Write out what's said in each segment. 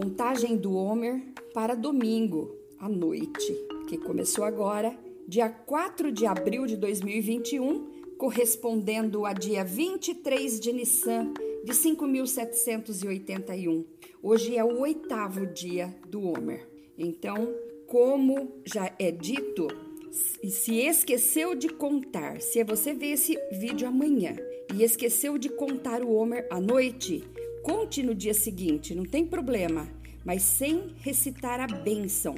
contagem do Homer para domingo à noite, que começou agora, dia 4 de abril de 2021, correspondendo a dia 23 de Nissan de 5.781. Hoje é o oitavo dia do Homer. Então, como já é dito, se esqueceu de contar, se você ver esse vídeo amanhã e esqueceu de contar o Homer à noite, conte no dia seguinte, não tem problema, mas sem recitar a bênção.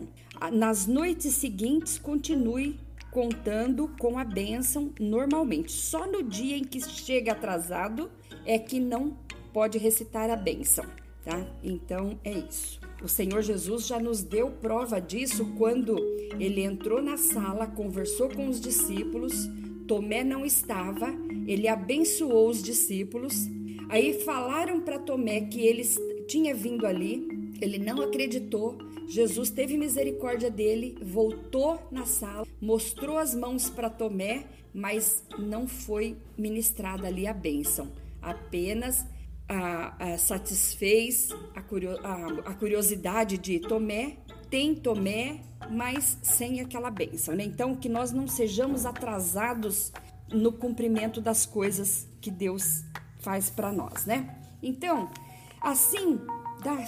Nas noites seguintes, continue contando com a bênção normalmente. Só no dia em que chega atrasado é que não pode recitar a bênção, tá? Então é isso. O Senhor Jesus já nos deu prova disso quando ele entrou na sala, conversou com os discípulos. Tomé não estava, ele abençoou os discípulos. Aí falaram para Tomé que ele tinha vindo ali, ele não acreditou. Jesus teve misericórdia dele, voltou na sala, mostrou as mãos para Tomé, mas não foi ministrada ali a bênção. Apenas a, a satisfez a, curio, a, a, curiosidade de Tomé, tem Tomé, mas sem aquela bênção. Né? Então, que nós não sejamos atrasados no cumprimento das coisas que Deus faz para nós, né? Então, assim,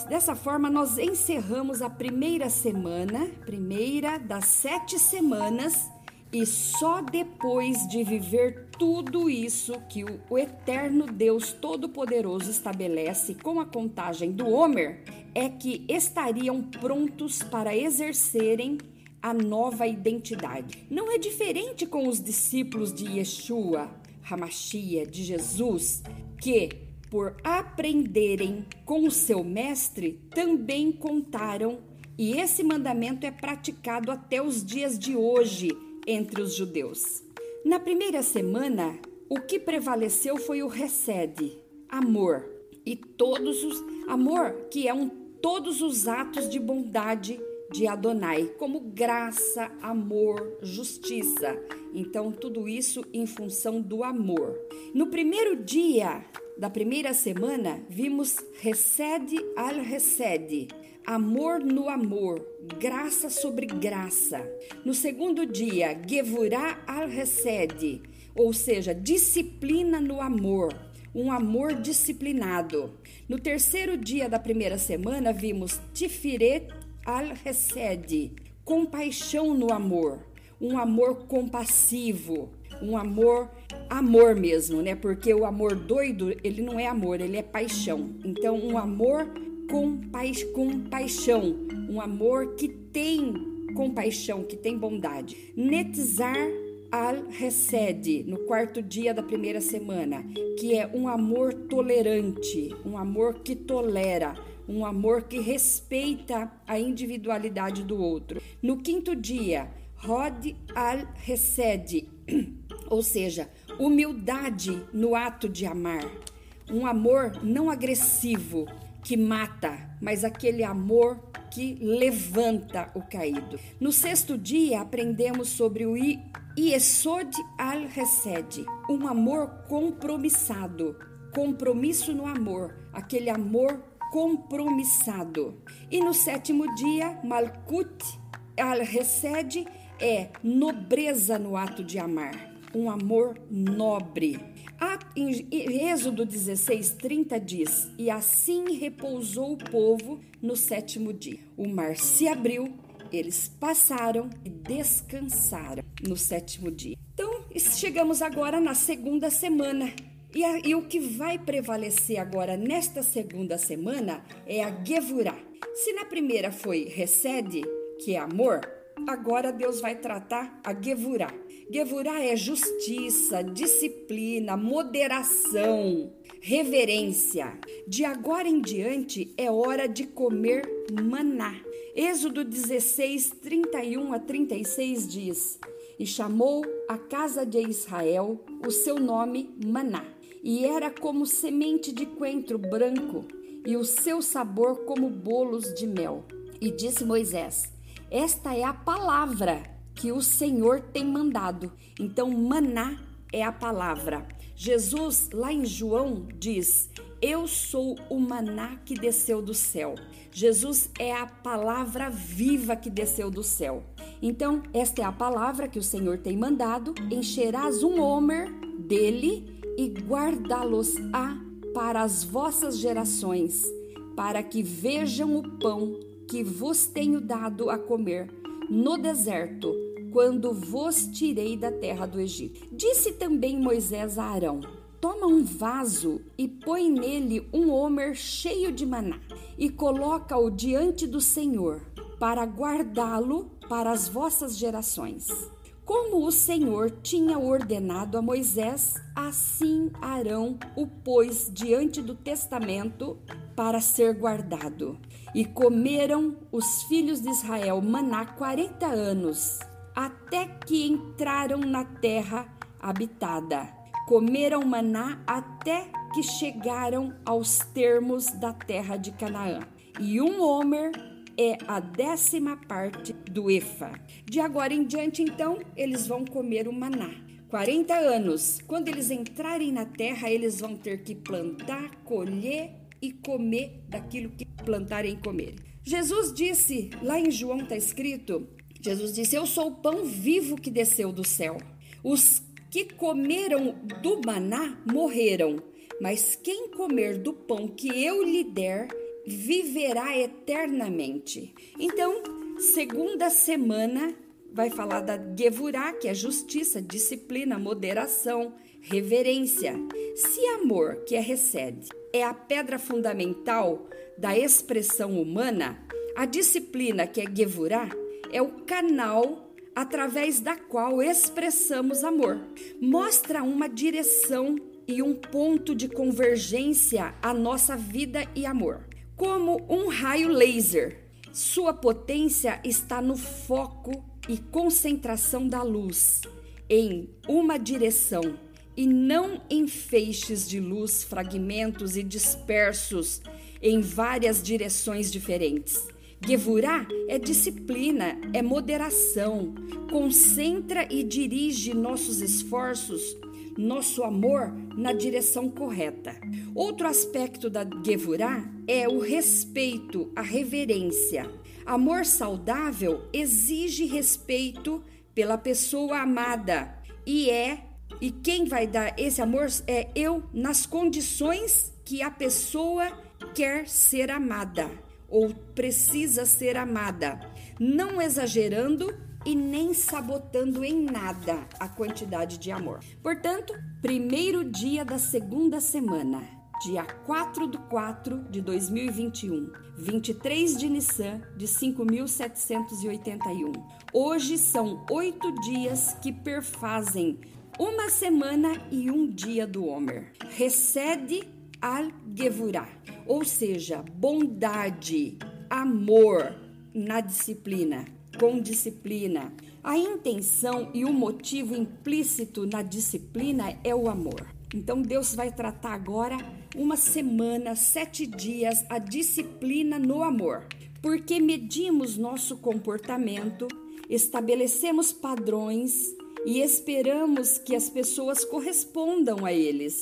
dessa forma, nós encerramos a primeira semana, primeira das sete semanas e só depois de viver tudo isso que o, eterno Deus Todo-Poderoso estabelece com a contagem do Homer, é que estariam prontos para exercerem a nova identidade. Não é diferente com os discípulos de Yeshua, Hamashia, de Jesus, que, por aprenderem com o seu mestre, também contaram, e esse mandamento é praticado até os dias de hoje entre os judeus. Na primeira semana, o que prevaleceu foi o recede, amor, e todos os amor, que é um todos os atos de bondade de Adonai, como graça, amor, justiça. Então, tudo isso em função do amor. No primeiro dia da primeira semana, vimos recede al recede, amor no amor, graça sobre graça. No segundo dia, Gevurá al recede, ou seja, disciplina no amor, um amor disciplinado. No terceiro dia da primeira semana, vimos Tifiret al recede, compaixão no amor, um amor compassivo, um amor amor mesmo, né? Porque o amor doido, ele não é amor, ele é paixão. Então, um amor com, com paixão, um amor que tem compaixão, que tem bondade. Netzar al recede no quarto dia da primeira semana, que é um amor tolerante, um amor que tolera, um amor que respeita a individualidade do outro. No quinto dia, rod al recede, ou seja, humildade no ato de amar, um amor não agressivo, que mata, mas aquele amor que levanta o caído. No sexto dia, aprendemos sobre o Yesod al-Hesed, um amor compromissado, compromisso no amor, aquele amor compromissado. E no sétimo dia, Malkut al-Hesed é nobreza no ato de amar, um amor nobre. Em Êxodo 16, 30 diz: E assim repousou o povo no sétimo dia. O mar se abriu, eles passaram e descansaram no sétimo dia. Então, chegamos agora na segunda semana. E, a, e o que vai prevalecer agora nesta segunda semana é a Gevurah. Se na primeira foi recede, que é amor, agora Deus vai tratar a Gevurah. Gevurah é justiça, disciplina, moderação, reverência. De agora em diante é hora de comer maná. Êxodo 16, 31 a 36 diz: E chamou a casa de Israel o seu nome Maná, e era como semente de coentro branco, e o seu sabor como bolos de mel. E disse Moisés: Esta é a palavra que o Senhor tem mandado. Então, maná é a palavra. Jesus, lá em João, diz: Eu sou o maná que desceu do céu. Jesus é a palavra viva que desceu do céu. Então, esta é a palavra que o Senhor tem mandado: encherás um homer dele e guardá-los-á para as vossas gerações, para que vejam o pão que vos tenho dado a comer no deserto, quando vos tirei da terra do Egito. Disse também Moisés a Arão: Toma um vaso e põe nele um homer cheio de maná, e coloca-o diante do Senhor, para guardá-lo para as vossas gerações. Como o Senhor tinha ordenado a Moisés, assim Arão o pôs diante do testamento para ser guardado. E comeram os filhos de Israel maná quarenta anos, até que entraram na terra habitada. Comeram maná até que chegaram aos termos da terra de Canaã. E um homer é a décima parte do Efa. De agora em diante, então, eles vão comer o maná. 40 anos. Quando eles entrarem na terra, eles vão ter que plantar, colher e comer daquilo que plantarem comer. Jesus disse, lá em João está escrito: Jesus disse: Eu sou o pão vivo que desceu do céu. Os que comeram do maná morreram, mas quem comer do pão que eu lhe der viverá eternamente. Então, segunda semana vai falar da Gevurá, que é justiça, disciplina, moderação, reverência. Se amor, que é recede, é a pedra fundamental da expressão humana, a disciplina, que é Gevurá, é o canal através da qual expressamos amor. Mostra uma direção e um ponto de convergência à nossa vida e amor como um raio laser. Sua potência está no foco e concentração da luz em uma direção e não em feixes de luz, fragmentos e dispersos em várias direções diferentes. Gevurá é disciplina, é moderação, concentra e dirige nossos esforços nosso amor na direção correta. Outro aspecto da Gevurá é o respeito, a reverência. Amor saudável exige respeito pela pessoa amada e é e quem vai dar esse amor é eu nas condições que a pessoa quer ser amada ou precisa ser amada, não exagerando e nem sabotando em nada a quantidade de amor. Portanto, primeiro dia da segunda semana, dia 4 do 4 de 2021, 23 de Nissan de 5.781. Hoje são oito dias que perfazem uma semana e um dia do Homer. Recede al Gevurah, ou seja, bondade, amor na disciplina com disciplina. A intenção e o motivo implícito na disciplina é o amor. Então Deus vai tratar agora uma semana, sete dias, a disciplina no amor, porque medimos nosso comportamento, estabelecemos padrões e esperamos que as pessoas correspondam a eles,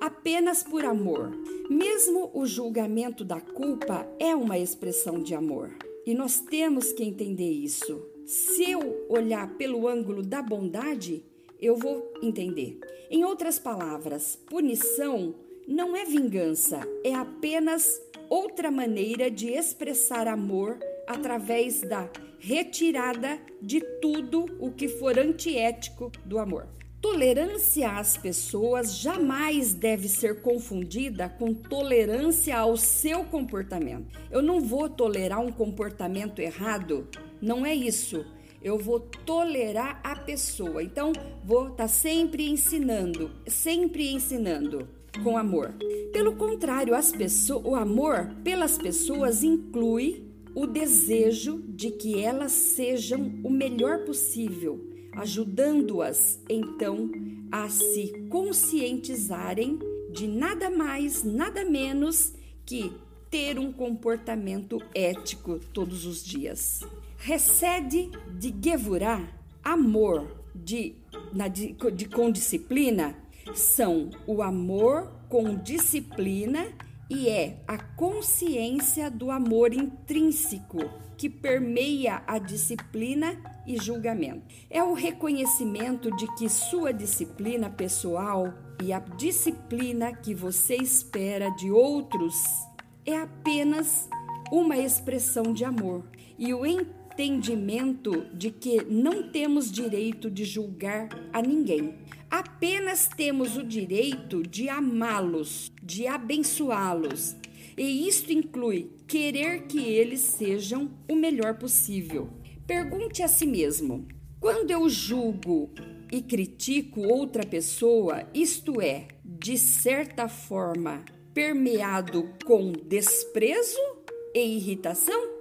apenas por amor. Mesmo o julgamento da culpa é uma expressão de amor. E nós temos que entender isso. Se eu olhar pelo ângulo da bondade, eu vou entender. Em outras palavras, punição não é vingança, é apenas outra maneira de expressar amor através da retirada de tudo o que for antiético do amor. Tolerância às pessoas jamais deve ser confundida com tolerância ao seu comportamento. Eu não vou tolerar um comportamento errado, não é isso. Eu vou tolerar a pessoa. Então, vou estar tá sempre ensinando, sempre ensinando com amor. Pelo contrário, as pessoas, o amor pelas pessoas inclui o desejo de que elas sejam o melhor possível ajudando-as então a se conscientizarem de nada mais, nada menos que ter um comportamento ético todos os dias. Recede de Gevurá amor de, na, de, de, com disciplina são o amor com disciplina e é a consciência do amor intrínseco que permeia a disciplina e julgamento. É o reconhecimento de que sua disciplina pessoal e a disciplina que você espera de outros é apenas uma expressão de amor e o entendimento de que não temos direito de julgar a ninguém. Apenas temos o direito de amá-los, de abençoá-los. E isto inclui querer que eles sejam o melhor possível. Pergunte a si mesmo: quando eu julgo e critico outra pessoa, isto é, de certa forma, permeado com desprezo e irritação?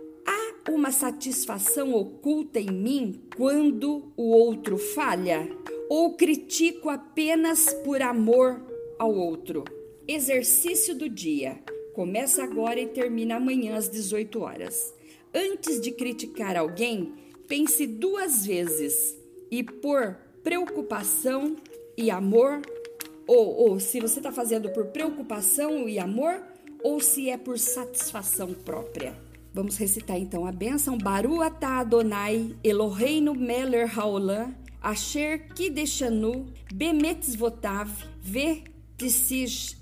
uma satisfação oculta em mim quando o outro falha? Ou critico apenas por amor ao outro? Exercício do dia. Começa agora e termina amanhã às 18 horas. Antes de criticar alguém, pense duas vezes e por preocupação e amor, ou, ou se você está fazendo por preocupação e amor, ou se é por satisfação própria. Vamos recitar então a bênção. Baru atah Adonai, Eloheinu meler haolam, asher kideshanu, bemetzvotav, ve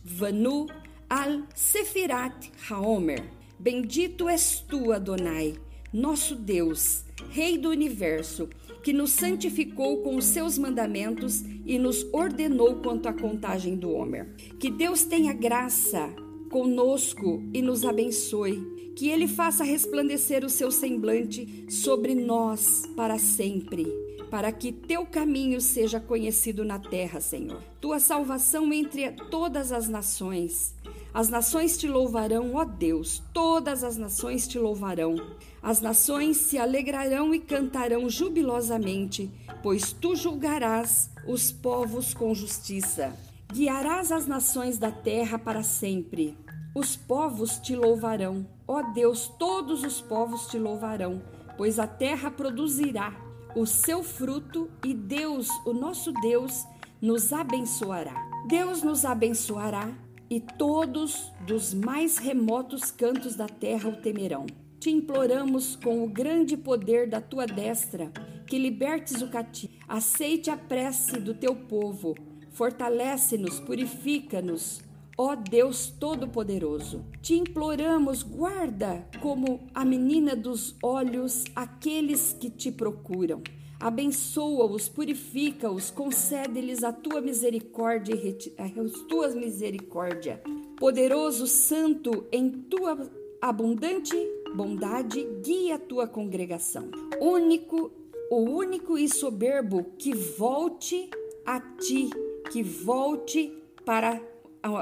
vanu, al sefirat haomer. Bendito és tu, Adonai, nosso Deus, Rei do universo, que nos santificou com os seus mandamentos e nos ordenou quanto à contagem do Homer. Que Deus tenha graça conosco e nos abençoe que ele faça resplandecer o seu semblante sobre nós para sempre, para que teu caminho seja conhecido na terra, Senhor. Tua salvação entre todas as nações. As nações te louvarão, ó Deus, todas as nações te louvarão. As nações se alegrarão e cantarão jubilosamente, pois tu julgarás os povos com justiça. Guiarás as nações da terra para sempre. Os povos te louvarão. Ó Deus, todos os povos te louvarão, pois a terra produzirá o seu fruto e Deus, o nosso Deus, nos abençoará. Deus nos abençoará e todos dos mais remotos cantos da terra o temerão. Te imploramos com o grande poder da tua destra que libertes o cativo. Aceite a prece do teu povo, fortalece-nos, purifica-nos Ó Deus Todo-Poderoso, te imploramos, guarda como a menina dos olhos aqueles que te procuram. Abençoa-os, purifica-os, concede-lhes a tua misericórdia e tuas misericórdia. Poderoso Santo, em tua abundante bondade, guia a tua congregação. Único, o único e soberbo que volte a ti, que volte para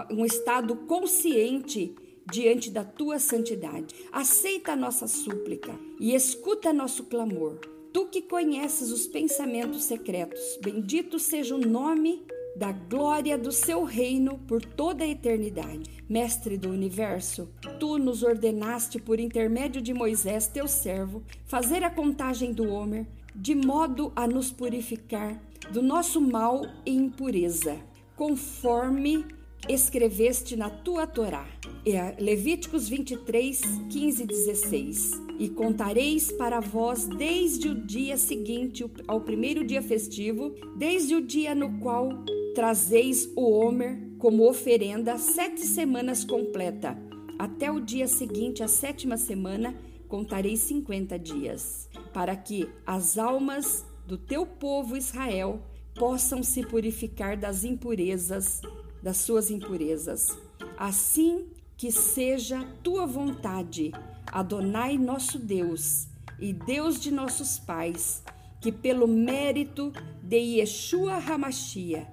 um estado consciente diante da tua santidade. Aceita a nossa súplica e escuta nosso clamor. Tu que conheces os pensamentos secretos, bendito seja o nome da glória do seu reino por toda a eternidade. Mestre do universo, tu nos ordenaste por intermédio de Moisés, teu servo, fazer a contagem do Homer, de modo a nos purificar do nosso mal e impureza, conforme escreveste na tua Torá. É Levíticos 23, 15 e 16. E contareis para vós desde o dia seguinte ao primeiro dia festivo, desde o dia no qual trazeis o Homer como oferenda, sete semanas completa. Até o dia seguinte, a sétima semana, contarei cinquenta dias, para que as almas do teu povo Israel possam se purificar das impurezas das suas impurezas. Assim que seja tua vontade, Adonai nosso Deus e Deus de nossos pais, que pelo mérito de Yeshua Hamashia,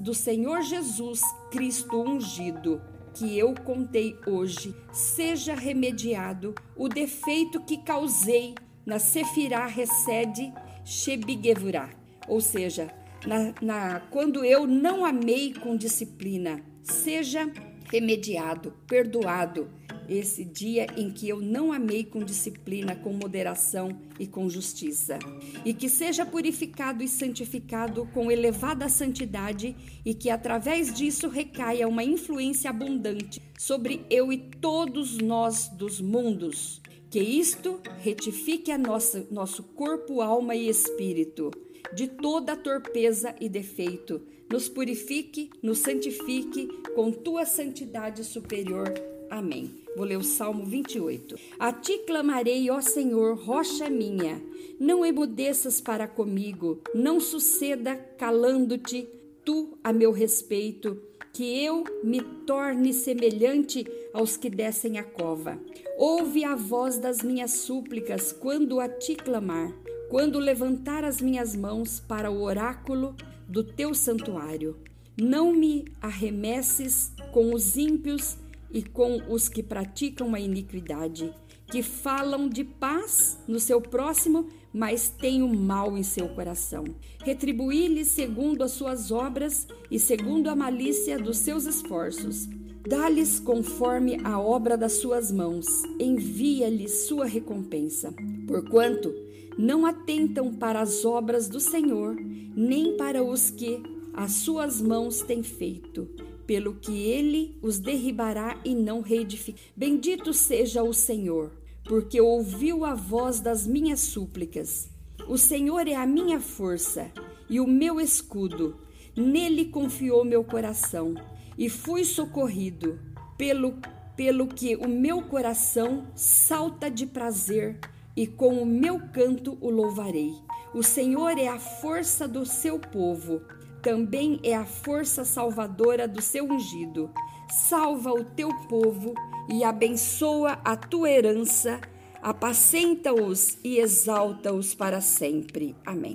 do Senhor Jesus Cristo ungido, que eu contei hoje, seja remediado o defeito que causei na Sefirah Resede Shebigevurah, ou seja, na, na, quando eu não amei com disciplina, seja remediado, perdoado esse dia em que eu não amei com disciplina, com moderação e com justiça. E que seja purificado e santificado com elevada santidade, e que através disso recaia uma influência abundante sobre eu e todos nós dos mundos. Que isto retifique a nossa, nosso corpo, alma e espírito de toda torpeza e defeito. Nos purifique, nos santifique com tua santidade superior. Amém. Vou ler o Salmo 28. A ti clamarei, ó Senhor, rocha minha. Não emudeças para comigo, não suceda calando-te tu a meu respeito, que eu me torne semelhante aos que descem a cova. Ouve a voz das minhas súplicas quando a ti clamar quando levantar as minhas mãos para o oráculo do teu santuário. Não me arremesses com os ímpios e com os que praticam a iniquidade, que falam de paz no seu próximo, mas têm o mal em seu coração. Retribuí-lhes segundo as suas obras e segundo a malícia dos seus esforços. Dá-lhes conforme a obra das suas mãos, envia-lhes sua recompensa. Porquanto não atentam para as obras do Senhor, nem para os que as suas mãos têm feito, pelo que ele os derribará e não reedificará. Bendito seja o Senhor, porque ouviu a voz das minhas súplicas. O Senhor é a minha força e o meu escudo. Nele confiou meu coração e fui socorrido, pelo, pelo que o meu coração salta de prazer e com o meu canto o louvarei. O Senhor é a força do seu povo, também é a força salvadora do seu ungido. Salva o teu povo e abençoa a tua herança, apacenta-os e exalta-os para sempre. Amém.